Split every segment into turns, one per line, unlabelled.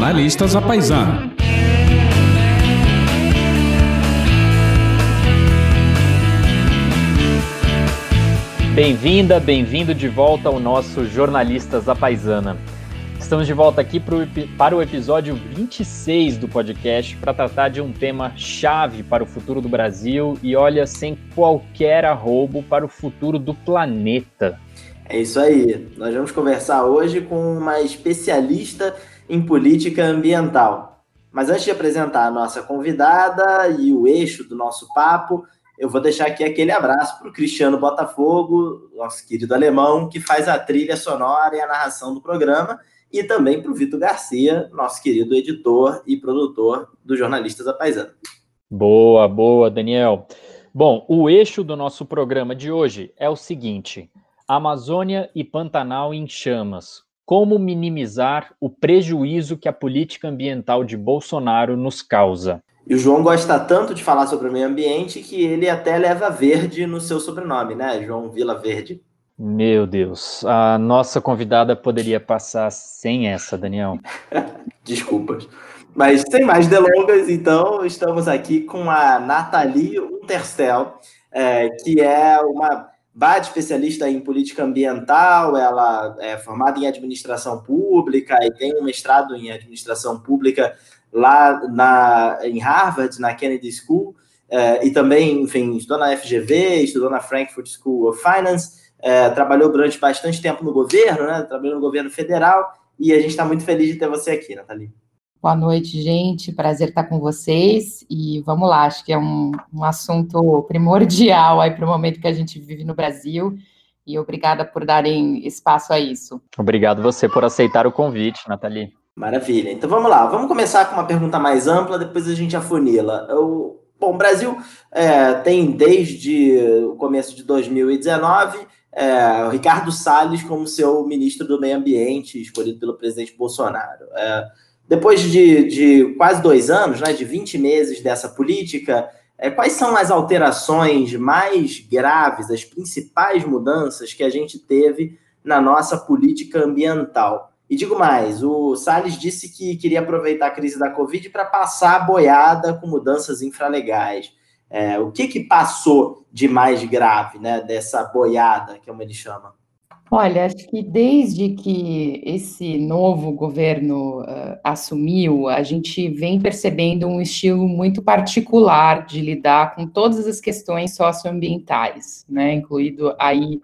Jornalistas à Paisana.
Bem-vinda, bem-vindo de volta ao nosso Jornalistas à Paisana. Estamos de volta aqui pro, para o episódio 26 do podcast para tratar de um tema chave para o futuro do Brasil e, olha, sem qualquer arrobo para o futuro do planeta.
É isso aí. Nós vamos conversar hoje com uma especialista em política ambiental. Mas antes de apresentar a nossa convidada e o eixo do nosso papo, eu vou deixar aqui aquele abraço para o Cristiano Botafogo, nosso querido alemão, que faz a trilha sonora e a narração do programa e também para o Vitor Garcia, nosso querido editor e produtor do Jornalistas da Paisana.
Boa, boa, Daniel. Bom, o eixo do nosso programa de hoje é o seguinte: Amazônia e Pantanal em chamas. Como minimizar o prejuízo que a política ambiental de Bolsonaro nos causa?
E o João gosta tanto de falar sobre o meio ambiente que ele até leva verde no seu sobrenome, né? João Vila Verde.
Meu Deus, a nossa convidada poderia passar sem essa, Daniel.
Desculpas. Mas sem mais delongas, então, estamos aqui com a Nathalie Unterstel, é, que é uma BAD especialista em política ambiental, ela é formada em administração pública e tem um mestrado em administração pública lá na, em Harvard, na Kennedy School, é, e também, enfim, estudou na FGV, estudou na Frankfurt School of Finance, é, trabalhou durante bastante tempo no governo, né? Trabalhou no governo federal e a gente está muito feliz de ter você aqui, Nathalie.
Boa noite, gente. Prazer estar com vocês. E vamos lá, acho que é um, um assunto primordial aí para o momento que a gente vive no Brasil. E obrigada por darem espaço a isso.
Obrigado você por aceitar o convite, Nathalie.
Maravilha. Então vamos lá, vamos começar com uma pergunta mais ampla, depois a gente afunila. Eu, bom, o Brasil é, tem desde o começo de 2019 é, o Ricardo Salles como seu ministro do Meio Ambiente, escolhido pelo presidente Bolsonaro. É, depois de, de, quase dois anos, né, de 20 meses dessa política, é, quais são as alterações mais graves, as principais mudanças que a gente teve na nossa política ambiental? E digo mais, o Salles disse que queria aproveitar a crise da Covid para passar a boiada com mudanças infralegais. É, o que, que passou de mais grave, né, dessa boiada, que é como ele chama?
Olha, acho que desde que esse novo governo uh, assumiu, a gente vem percebendo um estilo muito particular de lidar com todas as questões socioambientais, né, incluído aí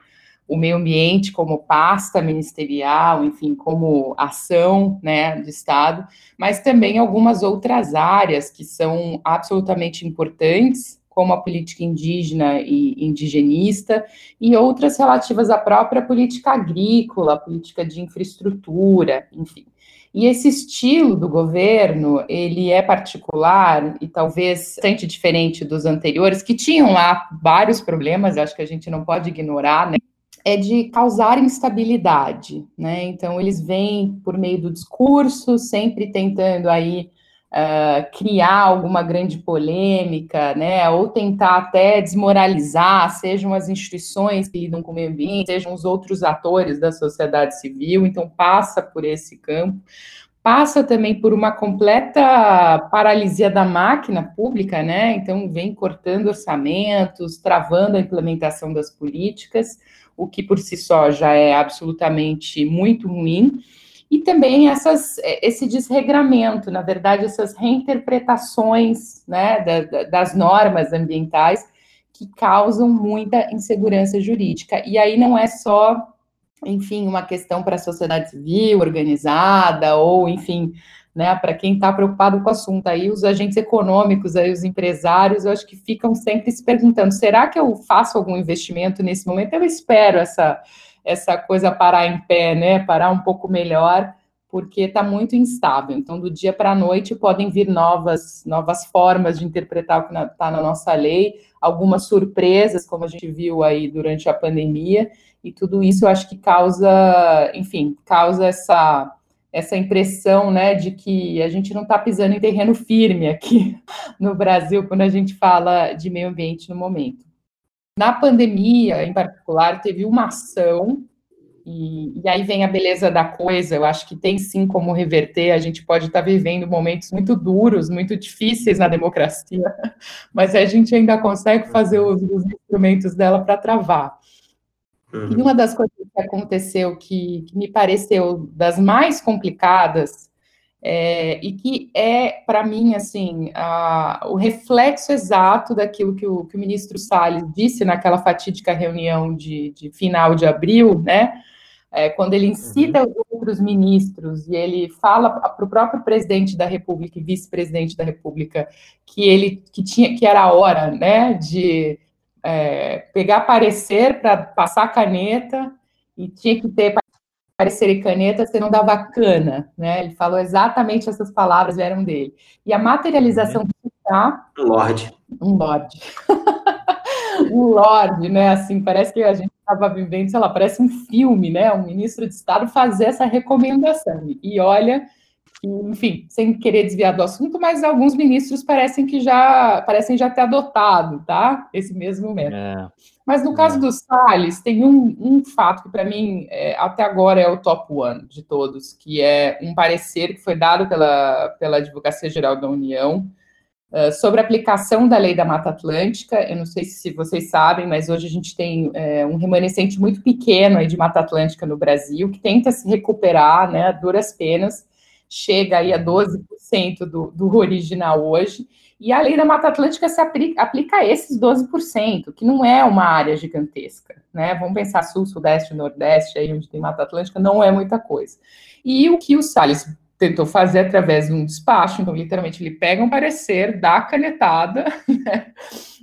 o meio ambiente como pasta ministerial, enfim, como ação né, do Estado, mas também algumas outras áreas que são absolutamente importantes, como a política indígena e indigenista, e outras relativas à própria política agrícola, política de infraestrutura, enfim. E esse estilo do governo, ele é particular e talvez bastante diferente dos anteriores, que tinham lá vários problemas, acho que a gente não pode ignorar, né? é de causar instabilidade, né? Então eles vêm por meio do discurso, sempre tentando aí uh, criar alguma grande polêmica, né? Ou tentar até desmoralizar, sejam as instituições que lidam com o meio ambiente, sejam os outros atores da sociedade civil. Então passa por esse campo passa também por uma completa paralisia da máquina pública, né? Então, vem cortando orçamentos, travando a implementação das políticas, o que por si só já é absolutamente muito ruim. E também essas, esse desregramento, na verdade, essas reinterpretações né, da, das normas ambientais que causam muita insegurança jurídica. E aí não é só enfim, uma questão para a sociedade civil organizada, ou, enfim, né, para quem está preocupado com o assunto aí, os agentes econômicos, aí, os empresários, eu acho que ficam sempre se perguntando, será que eu faço algum investimento nesse momento? Eu espero essa, essa coisa parar em pé, né, parar um pouco melhor, porque está muito instável. Então, do dia para a noite podem vir novas, novas formas de interpretar o que está na nossa lei, algumas surpresas, como a gente viu aí durante a pandemia, e tudo isso eu acho que causa, enfim, causa essa essa impressão, né, de que a gente não está pisando em terreno firme aqui no Brasil quando a gente fala de meio ambiente no momento. Na pandemia, em particular, teve uma ação E, e, aí vem a beleza da coisa, eu acho que tem sim como reverter, a gente pode estar vivendo momentos muito duros, muito difíceis na democracia, mas a gente ainda consegue fazer os, os instrumentos dela para travar. Uhum. E uma das coisas que aconteceu que, que me pareceu das mais complicadas é, e que é, para mim, assim, a, o reflexo exato daquilo que o, que o ministro Salles disse naquela fatídica reunião de, de final de abril, né? É, quando ele incita uhum. os outros ministros e ele fala para o próprio presidente da República e vice-presidente da República que ele que tinha que era a hora, né, de é, pegar parecer para passar caneta e tinha que ter parecer e caneta, você não dava cana, né? Ele falou exatamente essas palavras vieram dele. E a materialização uhum.
do um lorde,
um lorde, um lorde, né? Assim parece que a gente estava vivendo, sei lá, parece um filme, né? Um ministro de Estado fazer essa recomendação. E olha enfim, sem querer desviar do assunto, mas alguns ministros parecem que já parecem já ter adotado, tá? Esse mesmo método. É. Mas no caso é. do Salles, tem um, um fato que para mim é, até agora é o top one de todos, que é um parecer que foi dado pela, pela Advocacia Geral da União uh, sobre a aplicação da lei da Mata Atlântica. Eu não sei se vocês sabem, mas hoje a gente tem é, um remanescente muito pequeno aí de Mata Atlântica no Brasil, que tenta se recuperar, né, a duras penas chega aí a 12% do, do original hoje, e a lei da Mata Atlântica se aplica, aplica a esses 12%, que não é uma área gigantesca, né? Vamos pensar sul, sudeste, nordeste, aí onde tem Mata Atlântica, não é muita coisa. E o que o Salles tentou fazer através de um despacho, então literalmente ele pega um parecer, dá a canetada, né?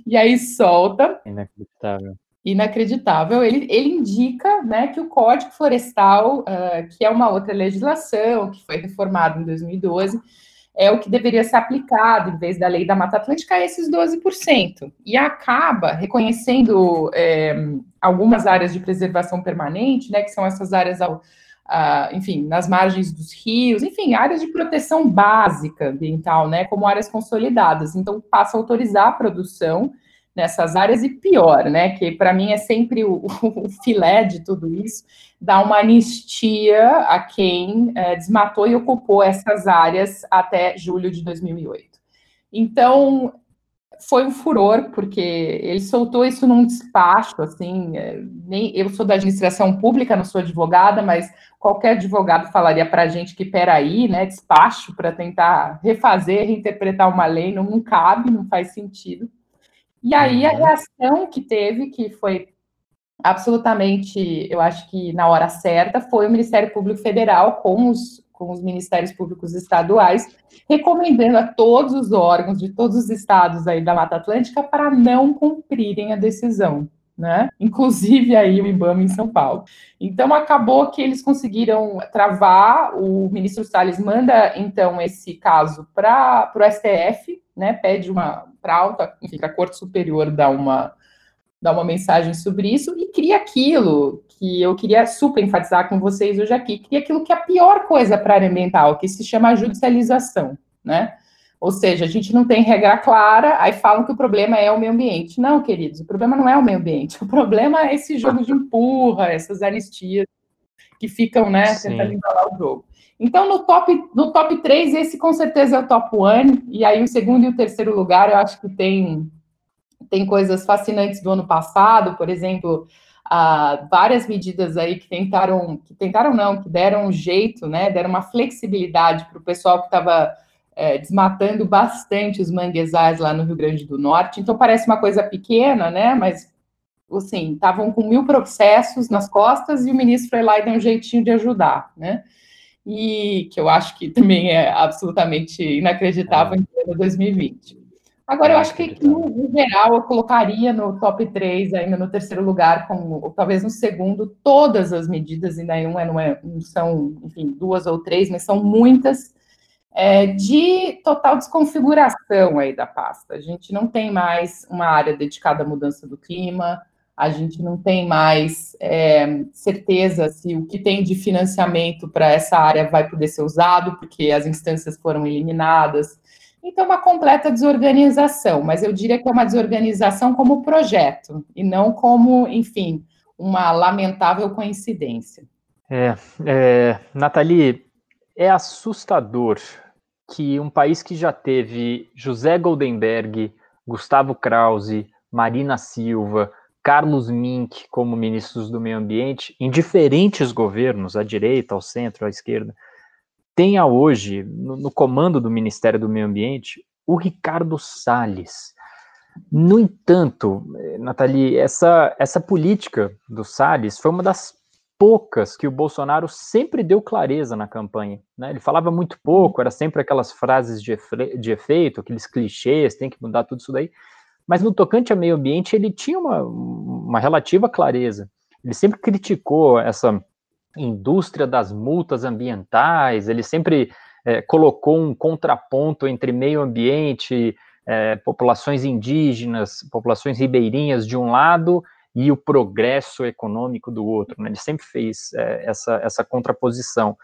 e aí solta.
Inacreditável
inacreditável. Ele, ele indica né, que o Código Florestal, uh, que é uma outra legislação, que foi reformado em 2012, é o que deveria ser aplicado, em vez da lei da Mata Atlântica, a esses 12%. E acaba reconhecendo é, algumas áreas de preservação permanente, né, que são essas áreas, ao, uh, enfim, nas margens dos rios, enfim, áreas de proteção básica ambiental, né, como áreas consolidadas. Então, passa a autorizar a produção nessas áreas e pior, né? Que para mim é sempre o, o, filé de tudo isso, dar uma anistia a quem é, desmatou e ocupou essas áreas até julho de 2008. Então foi um furor porque ele soltou isso num despacho, assim, é, nem eu sou da administração pública, não sou advogada, mas qualquer advogado falaria para a gente que peraí, né? Despacho para tentar refazer, reinterpretar uma lei não, não cabe, não faz sentido. E aí a uhum. reação que teve, que foi absolutamente, eu acho que na hora certa, foi o Ministério Público Federal com os, com os Ministérios Públicos Estaduais, recomendando a todos os órgãos de todos os estados aí da Mata Atlântica para não cumprirem a decisão né? Inclusive aí o IBAMA em São Paulo. Então acabou que eles conseguiram travar. O ministro Salles manda então esse caso para o STF, né? Pede uma para alta, enfim, a Corte Superior dar uma dar uma mensagem sobre isso e cria aquilo que eu queria super enfatizar com vocês hoje aqui, cria aquilo que é a pior coisa para a área ambiental, que se chama judicialização, né? Ou seja, a gente não tem regra clara, aí falam que o problema é o meio ambiente. Não, queridos, o problema não é o meio ambiente, o problema é esse jogo de empurra, essas anistias que ficam, né, Sim. tentando embalar o jogo. Então, no top, no top 3, esse com certeza é o top 1, e aí o segundo e o terceiro lugar, eu acho que tem, tem coisas fascinantes do ano passado, por exemplo, ah, várias medidas aí que tentaram, que tentaram não, que deram um jeito, né, deram uma flexibilidade para o pessoal que estava é, desmatando bastante os manguezais lá no Rio Grande do Norte. Então parece uma coisa pequena, né? Mas assim, estavam com mil processos nas costas e o ministro foi lá e deu um jeitinho de ajudar, né? E que eu acho que também é absolutamente inacreditável em pleno 2020. Agora, eu acho que, no, geral, eu colocaria no top 3, ainda no terceiro lugar, como, ou talvez no segundo, todas as medidas, ainda não, é, não, é, não são, enfim, duas ou três, mas são muitas é, de total desconfiguração aí da pasta. A gente não tem mais uma área dedicada à mudança do clima, a gente não tem mais é, certeza se o que tem de financiamento para essa área vai poder ser usado, porque as instâncias foram eliminadas. Então, uma completa desorganização, mas eu diria que é uma desorganização como projeto, e não como, enfim, uma lamentável coincidência.
É, é, Nathalie, é assustador que um país que já teve José Goldenberg, Gustavo Krause, Marina Silva, Carlos Mink como ministros do meio ambiente, em diferentes governos, à direita, ao centro, à esquerda, tenha hoje, no, no comando do Ministério do Meio Ambiente, o Ricardo Salles. No entanto, Nathalie, essa, essa política do Salles foi uma das poucas que o Bolsonaro sempre deu clareza na campanha. Né? Ele falava muito pouco, era sempre aquelas frases de, efe, de efeito, aqueles clichês, tem que mudar tudo isso daí. Mas no tocante ao meio ambiente, ele tinha uma, uma relativa clareza. Ele sempre criticou essa indústria das multas ambientais, ele sempre é, colocou um contraponto entre meio ambiente, é, populações indígenas, populações ribeirinhas de um lado e o progresso econômico do outro. Né? Ele sempre fez é, essa, essa contraposição.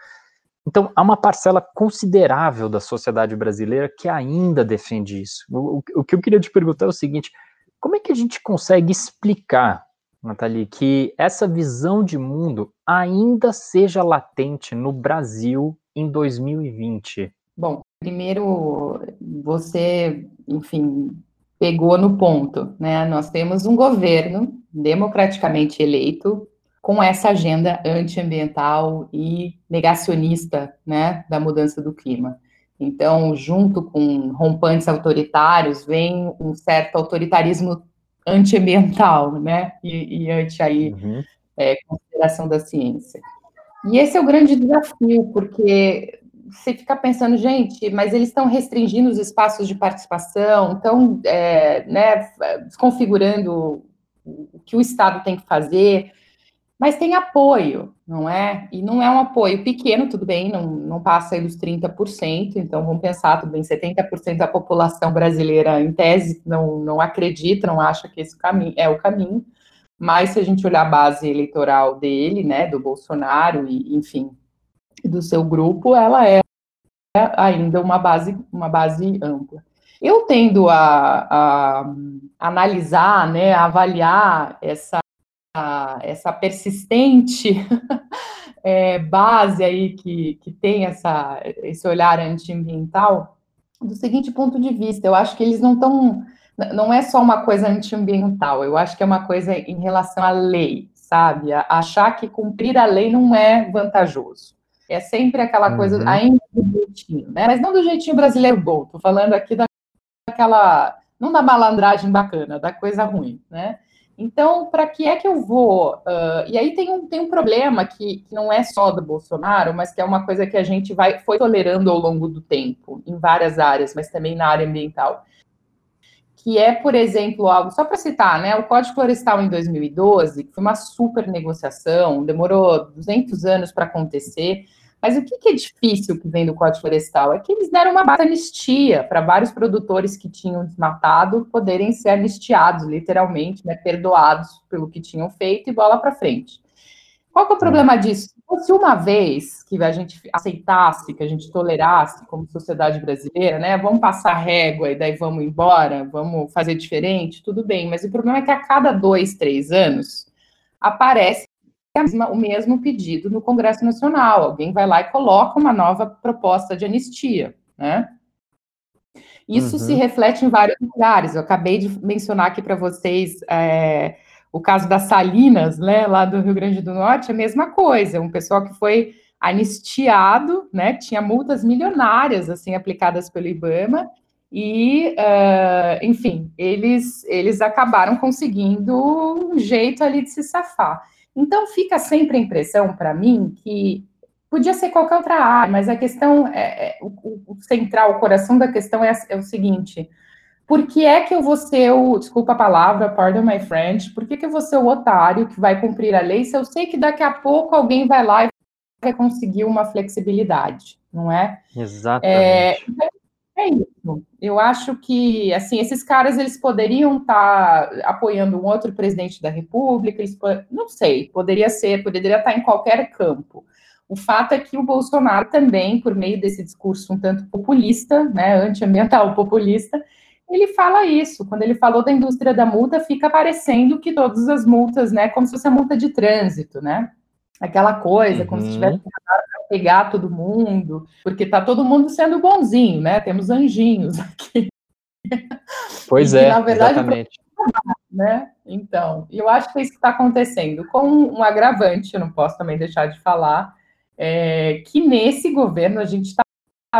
Então, há uma parcela considerável da sociedade brasileira que ainda defende isso. O, o, o que eu queria te perguntar é o seguinte: como é que a gente consegue explicar, Nathalie, que essa visão de mundo ainda seja latente no Brasil em 2020?
Bom, primeiro, você, enfim, pegou no ponto, né? Nós temos um governo democraticamente eleito com essa agenda antiambiental e negacionista, né, da mudança do clima. Então, junto com rompantes autoritários, vem um certo autoritarismo antiambiental, né, e, e anti aí uhum. é, consideração da ciência. E esse é o grande desafio, porque você fica pensando, gente, mas eles estão restringindo os espaços de participação, estão é, né, desconfigurando o que o Estado tem que fazer, mas tem apoio, não é? E não é um apoio pequeno, tudo bem, não, não passa aí dos 30%, então vamos pensar, tudo bem, 70% da população brasileira, em tese, não, não acredita, não acha que esse caminho é o caminho, mas se a gente olhar a base eleitoral dele, né, do Bolsonaro, e enfim, do seu grupo, ela é ainda uma base, uma base ampla. Eu tendo a, a analisar, né, a avaliar essa, essa persistente é, base aí que, que tem essa, esse olhar antiambiental do seguinte ponto de vista, eu acho que eles não estão, não é só uma coisa antiambiental, eu acho que é uma coisa em relação à lei, sabe? achar que cumprir a lei não é vantajoso. É sempre aquela uhum. coisa, ainda do jeitinho, né? Mas não do jeitinho brasileiro bom, tô falando aqui daquela, não da malandragem bacana, da coisa ruim, né? Então, para que é que eu vou? Uh, e aí tem um, tem um problema que, que, não é só do Bolsonaro, mas que é uma coisa que a gente vai, foi tolerando ao longo do tempo, em várias áreas, mas também na área ambiental. Que é, por exemplo, algo, só para citar, né? O Código Florestal em 2012, que foi uma super negociação, demorou 200 anos para acontecer, mas o que, é difícil que vem do Código Florestal? É que eles deram uma anistia para vários produtores que tinham desmatado poderem ser anistiados, literalmente, né, perdoados pelo que tinham feito e bola para frente. Qual que é o problema disso? Se uma vez que a gente aceitasse, que a gente tolerasse como sociedade brasileira, né, vamos passar régua e daí vamos embora, vamos fazer diferente, tudo bem, mas o problema é que a cada dois, três anos aparece o mesmo pedido no Congresso Nacional. Alguém vai lá e coloca uma nova proposta de anistia, né? Isso uhum. se reflete em vários lugares. Eu acabei de mencionar aqui para vocês é, o caso das Salinas, né, lá do Rio Grande do Norte, a mesma coisa. Um pessoal que foi anistiado, né, tinha multas milionárias assim aplicadas pelo IBAMA e, uh, enfim, eles eles acabaram conseguindo um jeito ali de se safar. Então fica sempre a impressão para mim que podia ser qualquer outra área, mas a questão é, é o, o, central, o coração da questão é, é, o seguinte: por que é que eu vou ser o, desculpa a palavra, pardon my French, por que, que eu vou ser o otário que vai cumprir a lei se eu sei que daqui a pouco alguém vai lá e vai conseguir uma flexibilidade, não é?
Exatamente. É, então,
é isso. Eu acho que, assim, esses caras, eles poderiam estar tá apoiando um outro presidente da República, eles, não sei, poderia ser, poderia estar tá em qualquer campo. O fato é que o Bolsonaro também, por meio desse discurso um tanto populista, né, antiambiental populista, ele fala isso. Quando ele falou da indústria da multa, fica parecendo que todas as multas, né, como se fosse a multa de trânsito, né? aquela coisa, uhum. como se uhum. tivesse pegar todo mundo, porque tá todo mundo sendo bonzinho, né? Temos anjinhos aqui.
Pois e, é, na verdade, exatamente.
Né? Então, eu acho que é isso que está acontecendo. Com um agravante, eu não posso também deixar de falar, é, que nesse governo a gente está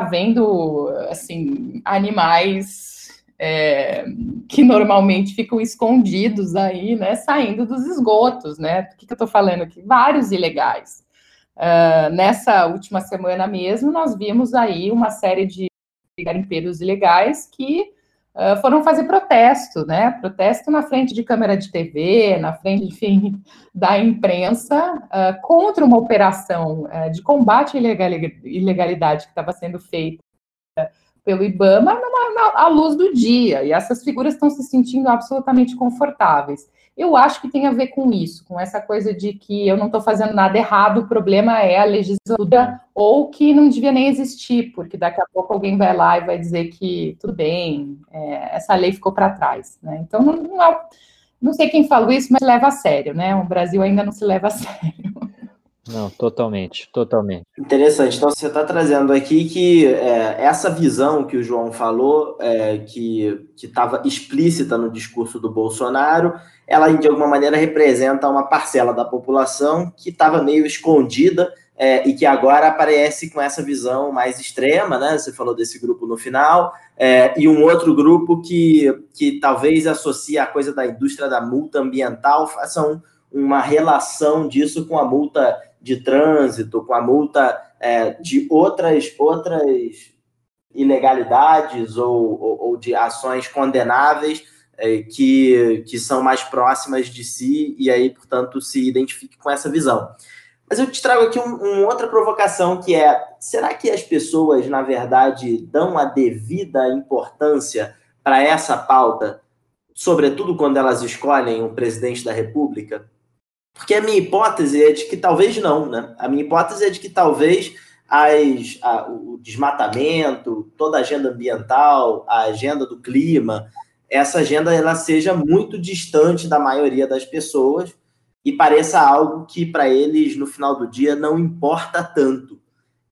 vendo assim animais é, que normalmente ficam escondidos aí, né, saindo dos esgotos, né? O que, que eu estou falando aqui? Vários ilegais. Uh, nessa última semana mesmo, nós vimos aí uma série de garimpeiros ilegais que uh, foram fazer protesto, né? Protesto na frente de câmera de TV, na frente, enfim, da imprensa, uh, contra uma operação de combate à ilegalidade que estava sendo feita pelo IBAMA numa, na, à luz do dia. E essas figuras estão se sentindo absolutamente confortáveis. Eu acho que tem a ver com isso, com essa coisa de que eu não estou fazendo nada errado, o problema é a legislatura ou que não devia nem existir, porque daqui a pouco alguém vai lá e vai dizer que tudo bem, é, essa lei ficou para trás. Né? Então, não, não, não sei quem falou isso, mas leva a sério, né? O Brasil ainda não se leva a sério.
Não, totalmente, totalmente.
Interessante. Então, você está trazendo aqui que é, essa visão que o João falou, é, que estava explícita no discurso do Bolsonaro, ela de alguma maneira representa uma parcela da população que estava meio escondida é, e que agora aparece com essa visão mais extrema, né? Você falou desse grupo no final, é, e um outro grupo que, que talvez associe a coisa da indústria da multa ambiental, façam uma relação disso com a multa de trânsito, com a multa é, de outras, outras ilegalidades ou, ou, ou de ações condenáveis é, que, que são mais próximas de si e aí, portanto, se identifique com essa visão. Mas eu te trago aqui uma um outra provocação que é: será que as pessoas, na verdade, dão a devida importância para essa pauta, sobretudo quando elas escolhem o presidente da República? Porque a minha hipótese é de que talvez não, né? A minha hipótese é de que talvez as, a, o desmatamento, toda a agenda ambiental, a agenda do clima, essa agenda ela seja muito distante da maioria das pessoas e pareça algo que para eles no final do dia não importa tanto.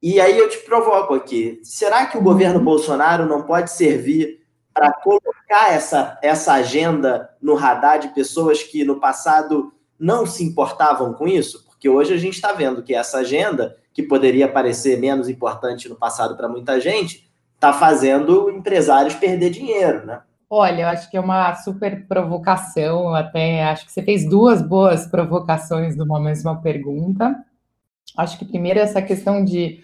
E aí eu te provoco aqui: será que o governo Bolsonaro não pode servir para colocar essa, essa agenda no radar de pessoas que no passado não se importavam com isso, porque hoje a gente está vendo que essa agenda, que poderia parecer menos importante no passado para muita gente, está fazendo empresários perder dinheiro, né?
Olha, eu acho que é uma super provocação, até acho que você fez duas boas provocações numa mesma pergunta. Acho que primeiro essa questão de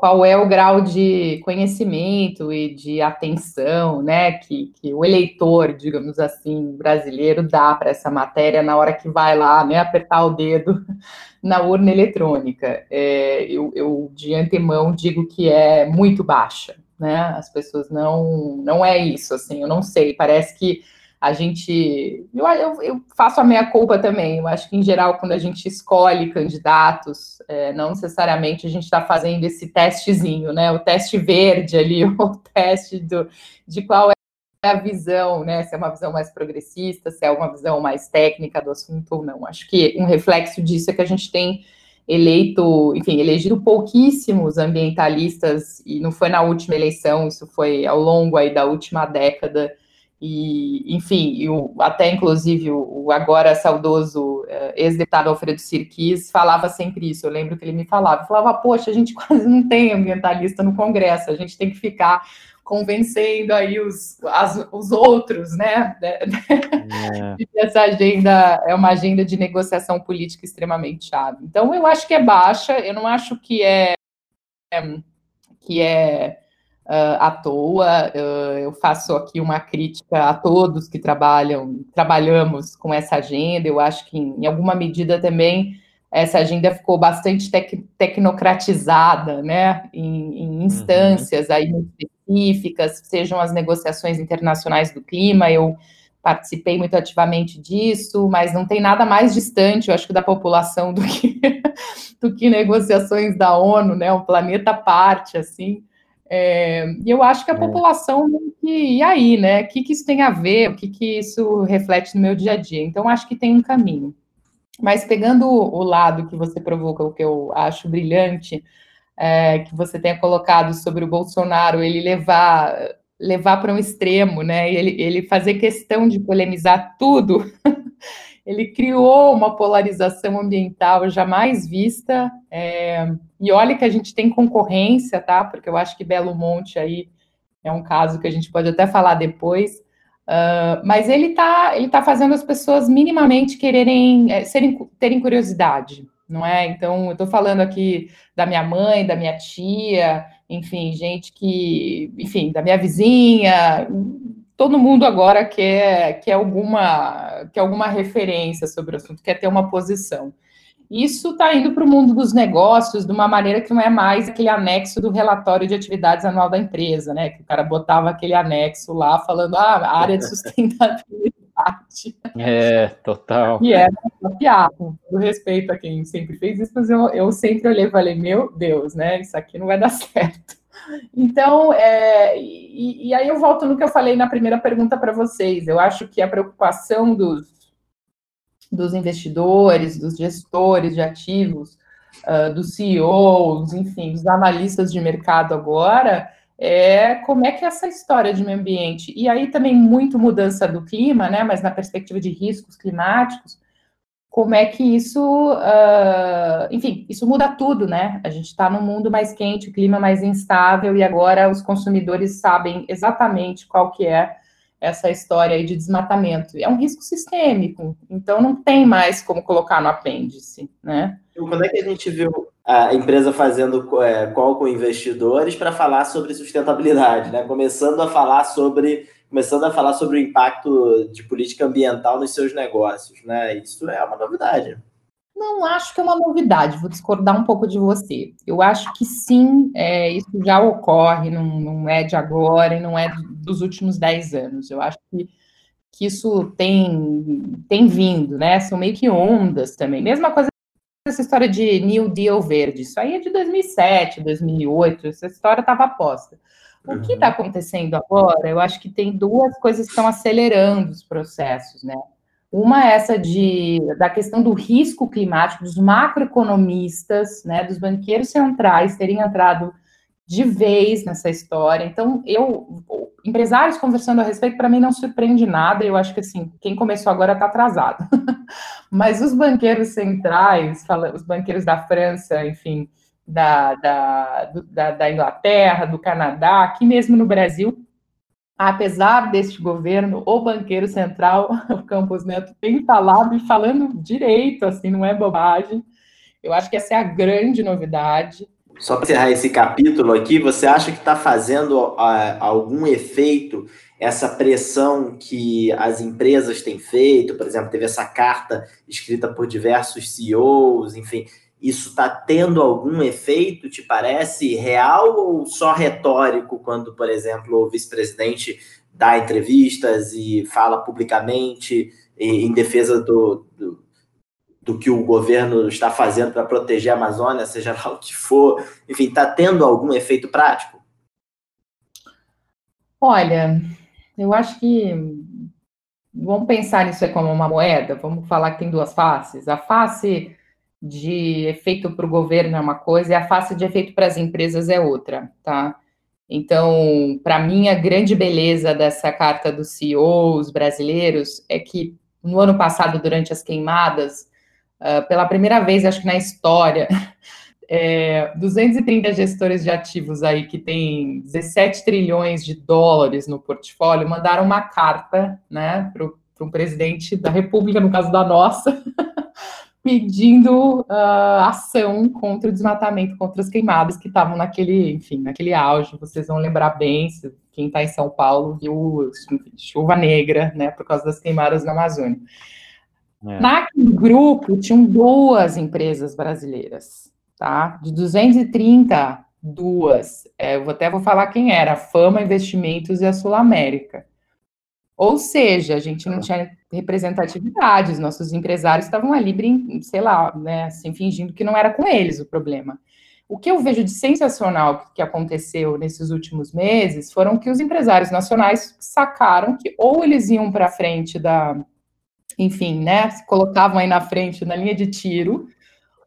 qual é o grau de conhecimento e de atenção, né, que, que o eleitor, digamos assim, brasileiro dá para essa matéria na hora que vai lá, né, apertar o dedo na urna eletrônica. É, eu, eu, de antemão, digo que é muito baixa, né, as pessoas não, não é isso, assim, eu não sei, parece que a gente. Eu, eu, eu, faço a minha culpa também. Eu acho que, em geral, quando a gente escolhe candidatos, é, não necessariamente a gente está fazendo esse testezinho, né? O teste verde ali, o teste do, de qual é a visão, né? Se é uma visão mais progressista, se é uma visão mais técnica do assunto ou não. Acho que um reflexo disso é que a gente tem eleito, enfim, elegido pouquíssimos ambientalistas, e não foi na última eleição, isso foi ao longo aí da última década e, enfim, o, até inclusive o, o agora saudoso uh, ex-deputado Alfredo Sirquis falava sempre isso. Eu lembro que ele me falava, falava, poxa, a gente quase não tem ambientalista no Congresso, a gente tem que ficar convencendo aí os, as, os outros, né? É. Essa agenda é uma agenda de negociação política extremamente chave. Então, eu acho que é baixa, eu não acho que é, é que é uh, à toa. Uh, eu faço aqui uma crítica a todos que trabalham, trabalhamos com essa agenda. Eu acho que, em alguma medida, também essa agenda ficou bastante tec tecnocratizada, né, em, em uhum. instâncias uhum. aí específicas, sejam as negociações internacionais do clima. Eu participei muito ativamente disso, mas não tem nada mais distante, eu acho que da população do que do que negociações da ONU, né? Um planeta à parte, assim. É, e eu acho que a é. população que, e aí, né? O que, que isso tem a ver? O que, que isso reflete no meu dia a dia? Então, acho que tem um caminho. Mas pegando o lado que você provoca, o que eu acho brilhante, é, que você tenha colocado sobre o Bolsonaro, ele levar levar para um extremo, né? Ele, ele fazer questão de polemizar tudo. ele criou uma polarização ambiental jamais vista. É, e olha que a gente tem concorrência, tá? Porque eu acho que Belo Monte aí é um caso que a gente pode até falar depois. Uh, mas ele está ele tá fazendo as pessoas minimamente quererem é, serem, terem curiosidade, não é? Então, eu estou falando aqui da minha mãe, da minha tia, enfim, gente que, enfim, da minha vizinha, todo mundo agora quer, quer, alguma, quer alguma referência sobre o assunto, quer ter uma posição. Isso está indo para o mundo dos negócios de uma maneira que não é mais aquele anexo do relatório de atividades anual da empresa, né? Que o cara botava aquele anexo lá falando, ah, área de sustentabilidade.
É, total.
E era uma piada, com respeito a quem sempre fez isso, mas eu, eu sempre olhei e falei, meu Deus, né? Isso aqui não vai dar certo. Então, é, e, e aí eu volto no que eu falei na primeira pergunta para vocês. Eu acho que a preocupação dos dos investidores, dos gestores de ativos, uh, dos CEOs, enfim, dos analistas de mercado agora, é como é que é essa história de meio ambiente. E aí também muito mudança do clima, né? Mas na perspectiva de riscos climáticos, como é que isso, uh, enfim, isso muda tudo, né? A gente está num mundo mais quente, o clima mais instável, e agora os consumidores sabem exatamente qual que é essa história aí de desmatamento. É um risco sistêmico, então não tem mais como colocar no apêndice, né?
Quando é que a gente viu a empresa fazendo é, call com investidores para falar sobre sustentabilidade, né? Começando a falar sobre começando a falar sobre o impacto de política ambiental nos seus negócios, né? Isso é uma novidade.
Não acho que é uma novidade, vou discordar um pouco de você. Eu acho que sim, é, isso já ocorre, não, não, é de agora e não é dos últimos 10 anos. Eu acho que, que isso tem, tem vindo, né? São meio que ondas também. Mesma coisa essa história de New Deal verde. Isso aí é de 2007, 2008, essa história estava posta. O uhum. que está acontecendo agora, eu acho que tem duas coisas que estão acelerando os processos, né? Uma é essa de, da questão do risco climático, dos macroeconomistas, né, dos banqueiros centrais terem entrado de vez nessa história. Então, eu, empresários conversando a respeito, para mim não surpreende nada. Eu acho que assim, quem começou agora está atrasado. Mas os banqueiros centrais, os banqueiros da França, enfim, da, da, da, da Inglaterra, do Canadá, aqui mesmo no Brasil, apesar deste governo, o banqueiro central, o Campos Neto, tem falado e falando direito, assim, não é bobagem. Eu acho que essa é a grande novidade.
Só para encerrar esse capítulo aqui, você acha que está fazendo uh, algum efeito essa pressão que as empresas têm feito? Por exemplo, teve essa carta escrita por diversos CEOs, enfim, isso está tendo algum efeito, te parece, real ou só retórico, quando, por exemplo, o vice-presidente dá entrevistas e fala publicamente em defesa do, do, do que o governo está fazendo para proteger a Amazônia, seja lá o que for? Enfim, está tendo algum efeito prático?
Olha, eu acho que vamos pensar nisso como uma moeda, vamos falar que tem duas faces. A face de efeito para o governo é uma coisa e a face de efeito para as empresas é outra, tá? Então, para mim, a grande beleza dessa carta dos CEOs brasileiros é que no ano passado, durante as queimadas, uh, pela primeira vez, acho que na história, é, 230 gestores de ativos aí que tem 17 trilhões de dólares no portfólio mandaram uma carta, né, para o presidente da República, no caso da nossa, pedindo uh, ação contra o desmatamento, contra as queimadas que estavam naquele, enfim, naquele auge. Vocês vão lembrar bem, se quem está em São Paulo viu chuva negra, né, por causa das queimadas na Amazônia. É. Naquele grupo tinham duas empresas brasileiras, tá? De 230, duas. É, eu até vou falar quem era: Fama Investimentos e a Sul América. Ou seja, a gente não tinha representatividade, os nossos empresários estavam ali, sei lá, né, assim, fingindo que não era com eles o problema. O que eu vejo de sensacional que aconteceu nesses últimos meses foram que os empresários nacionais sacaram que ou eles iam para frente da, enfim, né, se colocavam aí na frente, na linha de tiro,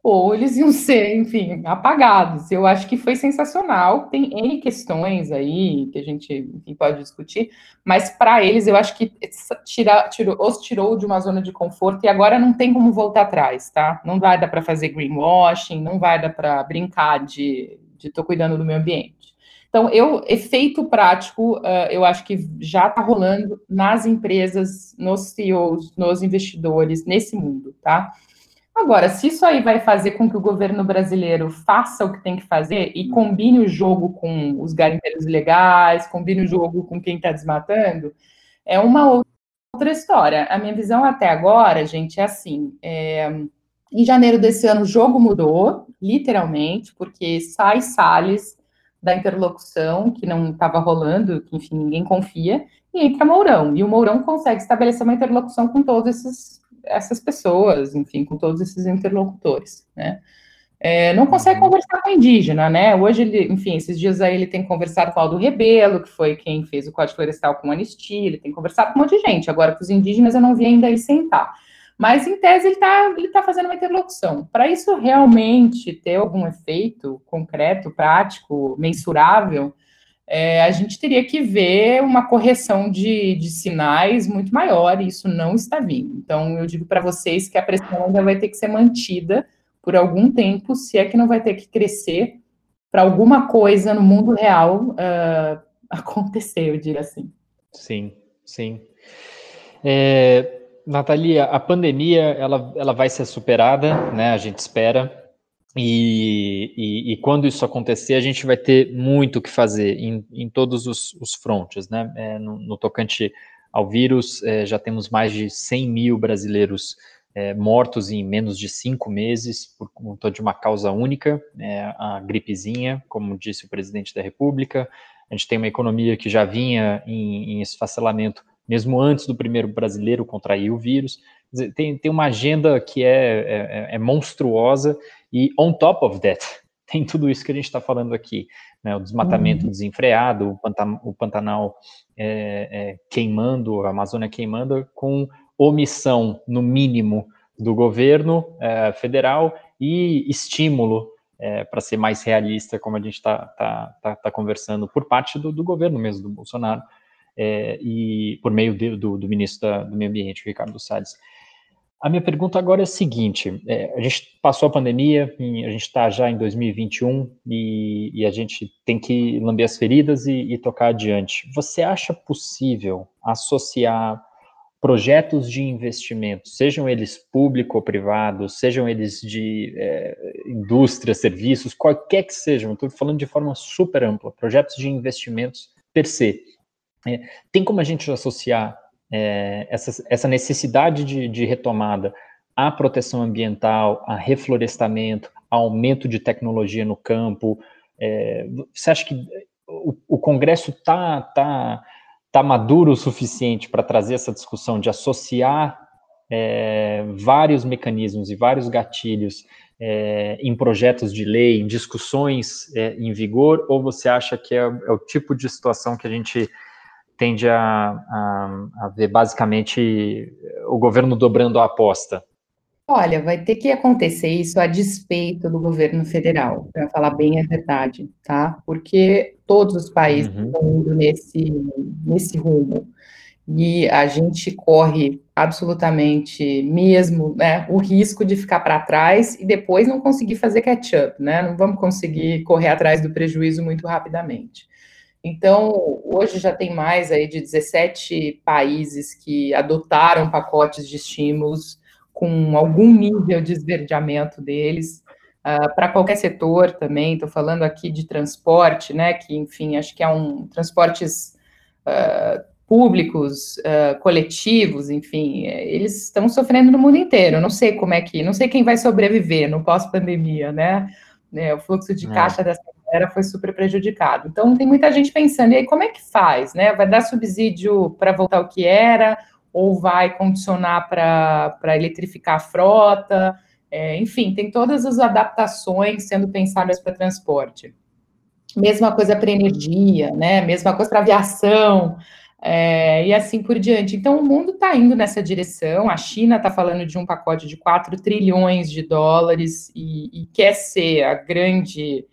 ou eles iam ser, enfim, apagados. Eu acho que foi sensacional. Tem N questões aí que a gente enfim, pode discutir, mas para eles eu acho que tira, tirou, os tirou de uma zona de conforto e agora não tem como voltar atrás, tá? Não vai dar para fazer greenwashing, não vai dar para brincar de estou cuidando do meio ambiente. Então, eu, efeito prático, uh, eu acho que já está rolando nas empresas, nos CEOs, nos investidores, nesse mundo, tá? Agora, se isso aí vai fazer com que o governo brasileiro faça o que tem que fazer e combine o jogo com os garimpeiros ilegais, combine o jogo com quem está desmatando, é uma outra história. A minha visão até agora, gente, é assim: é, em janeiro desse ano o jogo mudou, literalmente, porque sai Salles da interlocução que não estava rolando, que enfim ninguém confia, e entra Mourão. E o Mourão consegue estabelecer uma interlocução com todos esses essas pessoas, enfim, com todos esses interlocutores, né? É, não consegue uhum. conversar com indígena, né? Hoje ele, enfim, esses dias aí ele tem conversado com o Aldo Rebelo, que foi quem fez o Código Florestal com anistia, ele tem conversado com um monte de gente. Agora, com os indígenas, eu não vi ainda ele sentar. Mas, em tese, ele está ele tá fazendo uma interlocução. Para isso realmente ter algum efeito concreto, prático, mensurável, é, a gente teria que ver uma correção de, de sinais muito maior, e isso não está vindo. Então, eu digo para vocês que a pressão ainda vai ter que ser mantida por algum tempo, se é que não vai ter que crescer para alguma coisa no mundo real uh, acontecer, eu diria assim.
Sim, sim. É, Natalia, a pandemia ela, ela vai ser superada, né? A gente espera. E, e, e, quando isso acontecer, a gente vai ter muito o que fazer em, em todos os, os frontes, né? É, no, no, tocante ao vírus, é, já temos mais de 100 mil brasileiros é, mortos em menos de cinco meses por conta de uma causa única, é, a gripezinha, como disse o presidente da República. A gente tem uma economia que já vinha em, em esfacelamento mesmo antes do primeiro brasileiro contrair o vírus. Tem, tem uma agenda que é, é, é monstruosa e on top of that, tem tudo isso que a gente está falando aqui, né? O desmatamento uhum. desenfreado, o, Pantan o Pantanal é, é, queimando, a Amazônia queimando, com omissão, no mínimo, do governo é, federal e estímulo é, para ser mais realista, como a gente está tá, tá, tá, conversando, por parte do, do, governo mesmo, do Bolsonaro, é, e por meio de, do, do, ministro da, do Meio Ambiente, Ricardo Salles. A minha pergunta agora é a seguinte: é, a gente passou a pandemia, a gente está já em 2021 e, e, a gente tem que lamber as feridas e, e tocar adiante. Você acha possível associar projetos de investimento, sejam eles público ou privados, sejam eles de é, indústria, serviços, qualquer que sejam, estou falando de forma super ampla, projetos de investimentos per se. É, tem como a gente associar é, essa, essa necessidade de, de retomada à proteção ambiental, a reflorestamento, aumento de tecnologia no campo. É, você acha que o, o Congresso está tá, tá maduro o suficiente para trazer essa discussão de associar é, vários mecanismos e vários gatilhos é, em projetos de lei, em discussões é, em vigor, ou você acha que é, é o tipo de situação que a gente tende a, a, a ver basicamente o governo dobrando a aposta?
Olha, vai ter que acontecer isso a despeito do governo federal, para falar bem a verdade, tá? Porque todos os países uhum. estão indo nesse, nesse rumo. E a gente corre absolutamente mesmo né, o risco de ficar para trás e depois não conseguir fazer catch-up, né? Não vamos conseguir correr atrás do prejuízo muito rapidamente. Então, hoje já tem mais aí de 17 países que adotaram pacotes de estímulos com algum nível de esverdeamento deles, uh, para qualquer setor também, estou falando aqui de transporte, né, que, enfim, acho que é um, transportes uh, públicos, uh, coletivos, enfim, eles estão sofrendo no mundo inteiro, não sei como é que, não sei quem vai sobreviver no pós-pandemia, né, né o fluxo de é. caixa dessa era foi super prejudicado. Então, tem muita gente pensando, e aí, como é que faz, né? Vai dar subsídio para voltar ao que era, ou vai condicionar para eletrificar a frota? É, enfim, tem todas as adaptações sendo pensadas para transporte. Mesma coisa para energia, né? Mesma coisa para aviação. é, e assim por diante. Então, o mundo está indo nessa direção. A China está falando de um pacote de 4 trilhões de dólares e, e, quer ser a grande,